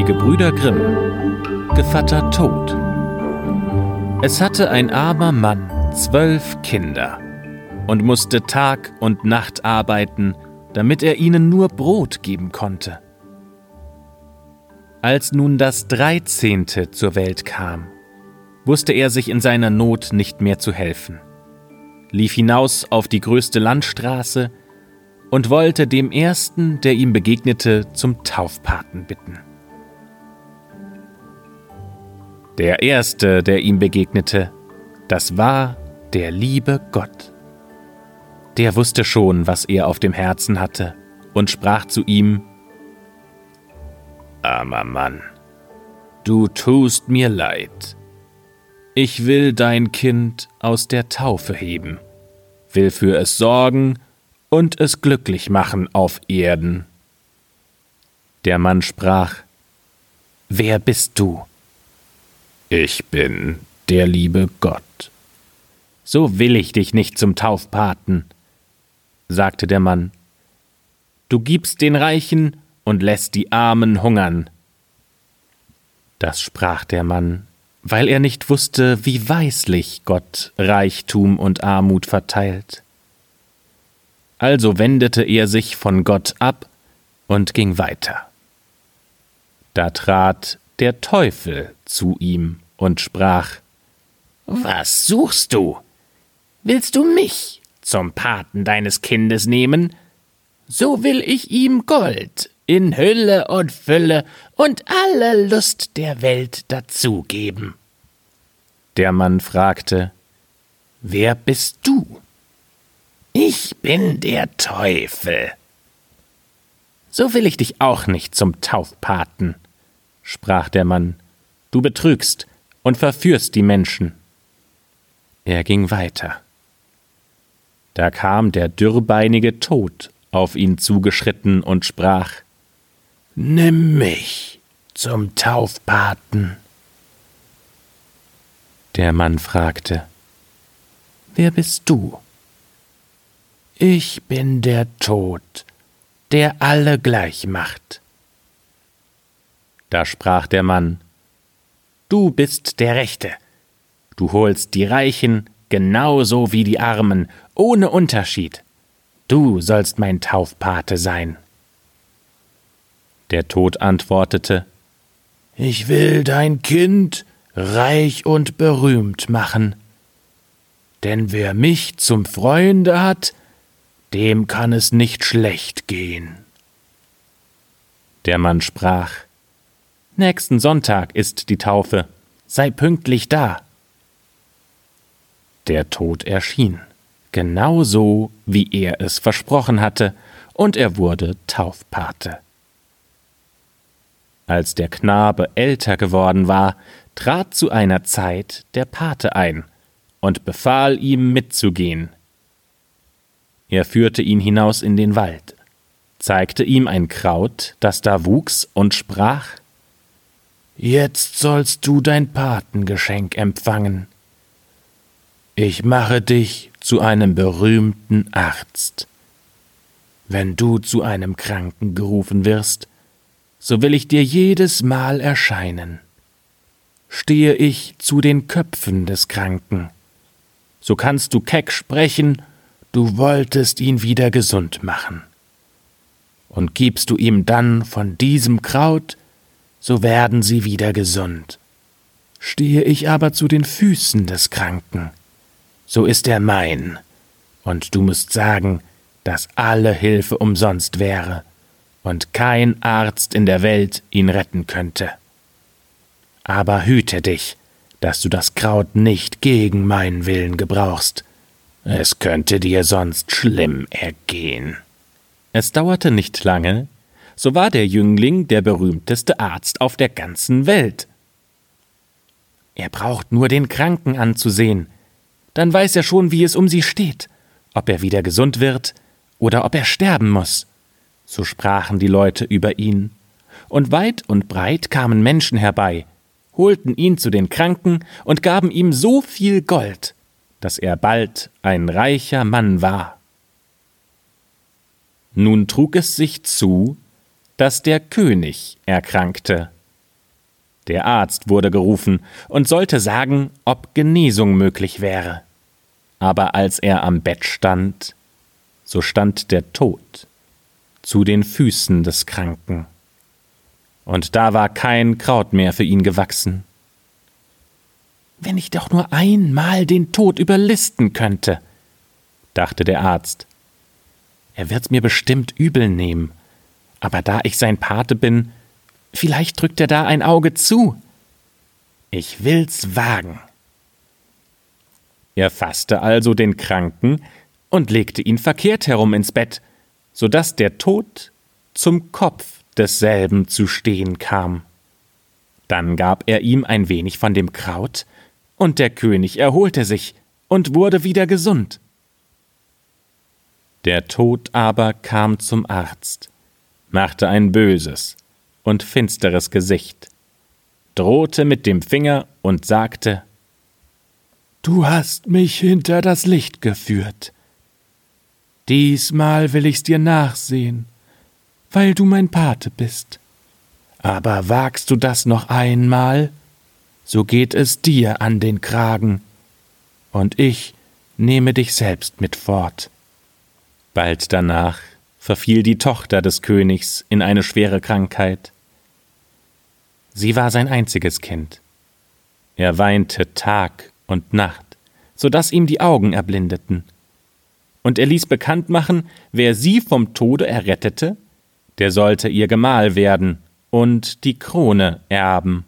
Die Gebrüder Grimm Gevatter Tod Es hatte ein armer Mann zwölf Kinder und musste Tag und Nacht arbeiten, damit er ihnen nur Brot geben konnte. Als nun das Dreizehnte zur Welt kam, wusste er sich in seiner Not nicht mehr zu helfen, lief hinaus auf die größte Landstraße und wollte dem Ersten, der ihm begegnete, zum Taufpaten bitten. Der Erste, der ihm begegnete, das war der liebe Gott. Der wusste schon, was er auf dem Herzen hatte, und sprach zu ihm, Armer Mann, du tust mir leid. Ich will dein Kind aus der Taufe heben, will für es sorgen und es glücklich machen auf Erden. Der Mann sprach, Wer bist du? Ich bin der liebe Gott. So will ich dich nicht zum Taufpaten, sagte der Mann. Du gibst den Reichen und lässt die Armen hungern. Das sprach der Mann, weil er nicht wusste, wie weislich Gott Reichtum und Armut verteilt. Also wendete er sich von Gott ab und ging weiter. Da trat der Teufel zu ihm und sprach Was suchst du? Willst du mich zum Paten deines Kindes nehmen? So will ich ihm Gold in Hülle und Fülle und alle Lust der Welt dazugeben. Der Mann fragte Wer bist du? Ich bin der Teufel. So will ich dich auch nicht zum Taufpaten, sprach der Mann. Du betrügst und verführst die Menschen. Er ging weiter. Da kam der dürrbeinige Tod auf ihn zugeschritten und sprach Nimm mich zum Taufpaten. Der Mann fragte Wer bist du? Ich bin der Tod, der alle gleich macht. Da sprach der Mann, Du bist der Rechte. Du holst die Reichen genauso wie die Armen, ohne Unterschied. Du sollst mein Taufpate sein. Der Tod antwortete, Ich will dein Kind reich und berühmt machen. Denn wer mich zum Freunde hat, dem kann es nicht schlecht gehen. Der Mann sprach Nächsten Sonntag ist die Taufe, sei pünktlich da. Der Tod erschien, genau so, wie er es versprochen hatte, und er wurde Taufpate. Als der Knabe älter geworden war, trat zu einer Zeit der Pate ein und befahl ihm mitzugehen. Er führte ihn hinaus in den Wald, zeigte ihm ein Kraut, das da wuchs, und sprach Jetzt sollst du dein Patengeschenk empfangen. Ich mache dich zu einem berühmten Arzt. Wenn du zu einem Kranken gerufen wirst, so will ich dir jedes Mal erscheinen. Stehe ich zu den Köpfen des Kranken, so kannst du keck sprechen du wolltest ihn wieder gesund machen. Und gibst du ihm dann von diesem Kraut, so werden sie wieder gesund. Stehe ich aber zu den Füßen des Kranken, so ist er mein, und du musst sagen, dass alle Hilfe umsonst wäre und kein Arzt in der Welt ihn retten könnte. Aber hüte dich, dass du das Kraut nicht gegen meinen Willen gebrauchst, es könnte dir sonst schlimm ergehen. Es dauerte nicht lange, so war der Jüngling der berühmteste Arzt auf der ganzen Welt. Er braucht nur den Kranken anzusehen, dann weiß er schon, wie es um sie steht, ob er wieder gesund wird oder ob er sterben muss. So sprachen die Leute über ihn, und weit und breit kamen Menschen herbei, holten ihn zu den Kranken und gaben ihm so viel Gold, dass er bald ein reicher Mann war. Nun trug es sich zu, dass der König erkrankte Der Arzt wurde gerufen und sollte sagen, ob Genesung möglich wäre. Aber als er am Bett stand, so stand der Tod zu den Füßen des Kranken. Und da war kein Kraut mehr für ihn gewachsen. Wenn ich doch nur einmal den Tod überlisten könnte, dachte der Arzt. Er wird's mir bestimmt übel nehmen, aber da ich sein Pate bin, vielleicht drückt er da ein Auge zu. Ich will's wagen. Er fasste also den Kranken und legte ihn verkehrt herum ins Bett, so dass der Tod zum Kopf desselben zu stehen kam. Dann gab er ihm ein wenig von dem Kraut, und der König erholte sich und wurde wieder gesund. Der Tod aber kam zum Arzt, machte ein böses und finsteres Gesicht, drohte mit dem Finger und sagte Du hast mich hinter das Licht geführt. Diesmal will ich's dir nachsehen, weil du mein Pate bist. Aber wagst du das noch einmal, so geht es dir an den Kragen, und ich nehme dich selbst mit fort. Bald danach verfiel die Tochter des Königs in eine schwere Krankheit. Sie war sein einziges Kind. Er weinte Tag und Nacht, so dass ihm die Augen erblindeten und er ließ bekannt machen, wer sie vom Tode errettete, der sollte ihr Gemahl werden und die Krone erben.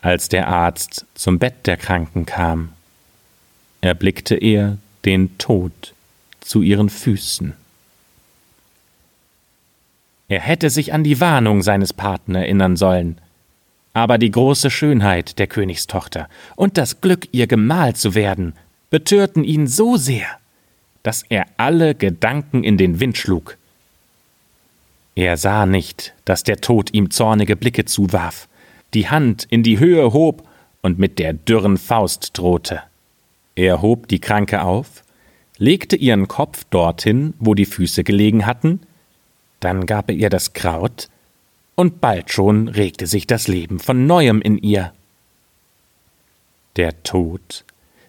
Als der Arzt zum Bett der Kranken kam, erblickte er den Tod zu ihren Füßen. Er hätte sich an die Warnung seines Paten erinnern sollen, aber die große Schönheit der Königstochter und das Glück, ihr Gemahl zu werden, betörten ihn so sehr, dass er alle Gedanken in den Wind schlug. Er sah nicht, dass der Tod ihm zornige Blicke zuwarf, die Hand in die Höhe hob und mit der dürren Faust drohte. Er hob die Kranke auf, legte ihren Kopf dorthin, wo die Füße gelegen hatten, dann gab er ihr das Kraut, und bald schon regte sich das Leben von neuem in ihr. Der Tod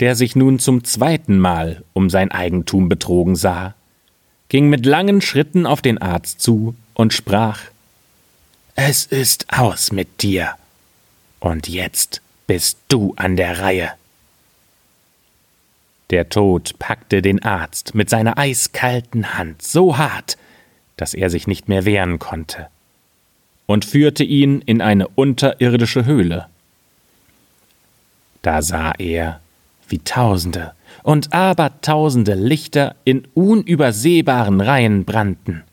der sich nun zum zweiten Mal um sein Eigentum betrogen sah, ging mit langen Schritten auf den Arzt zu und sprach Es ist aus mit dir. Und jetzt bist du an der Reihe. Der Tod packte den Arzt mit seiner eiskalten Hand so hart, dass er sich nicht mehr wehren konnte, und führte ihn in eine unterirdische Höhle. Da sah er, wie Tausende und Abertausende Lichter in unübersehbaren Reihen brannten.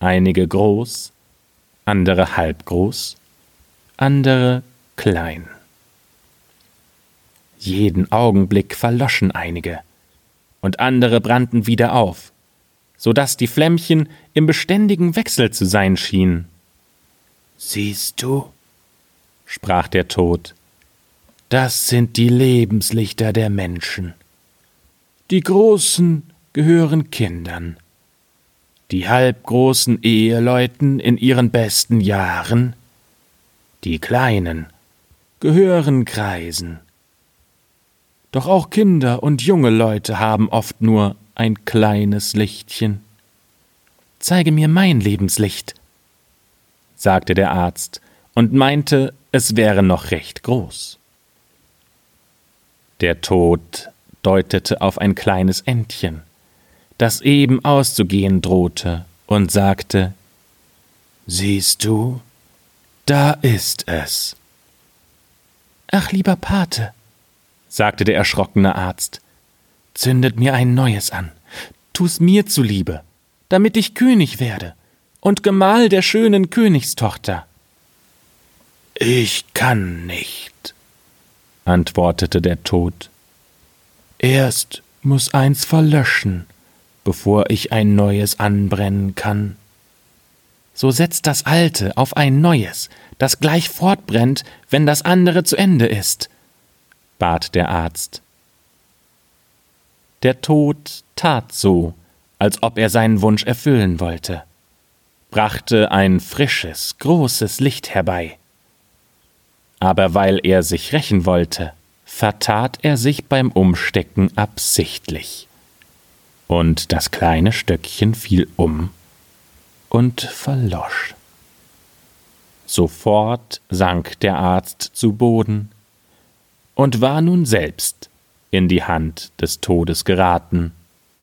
Einige groß, andere halbgroß, andere klein. Jeden Augenblick verloschen einige, und andere brannten wieder auf, so dass die Flämmchen im beständigen Wechsel zu sein schienen. Siehst du, sprach der Tod, das sind die Lebenslichter der Menschen. Die großen gehören Kindern, die halbgroßen Eheleuten in ihren besten Jahren, die kleinen gehören Kreisen. Doch auch Kinder und junge Leute haben oft nur ein kleines Lichtchen. Zeige mir mein Lebenslicht, sagte der Arzt und meinte, es wäre noch recht groß. Der Tod deutete auf ein kleines Entchen, das eben auszugehen drohte, und sagte Siehst du, da ist es. Ach, lieber Pate, sagte der erschrockene Arzt, zündet mir ein neues an, tu's mir zuliebe, damit ich König werde und Gemahl der schönen Königstochter. Ich kann nicht, antwortete der Tod. Erst muss eins verlöschen, bevor ich ein neues anbrennen kann. So setzt das alte auf ein neues, das gleich fortbrennt, wenn das andere zu Ende ist, bat der Arzt. Der Tod tat so, als ob er seinen Wunsch erfüllen wollte. brachte ein frisches, großes Licht herbei. Aber weil er sich rächen wollte, vertat er sich beim Umstecken absichtlich. Und das kleine Stöckchen fiel um und verlosch. Sofort sank der Arzt zu Boden und war nun selbst in die Hand des Todes geraten.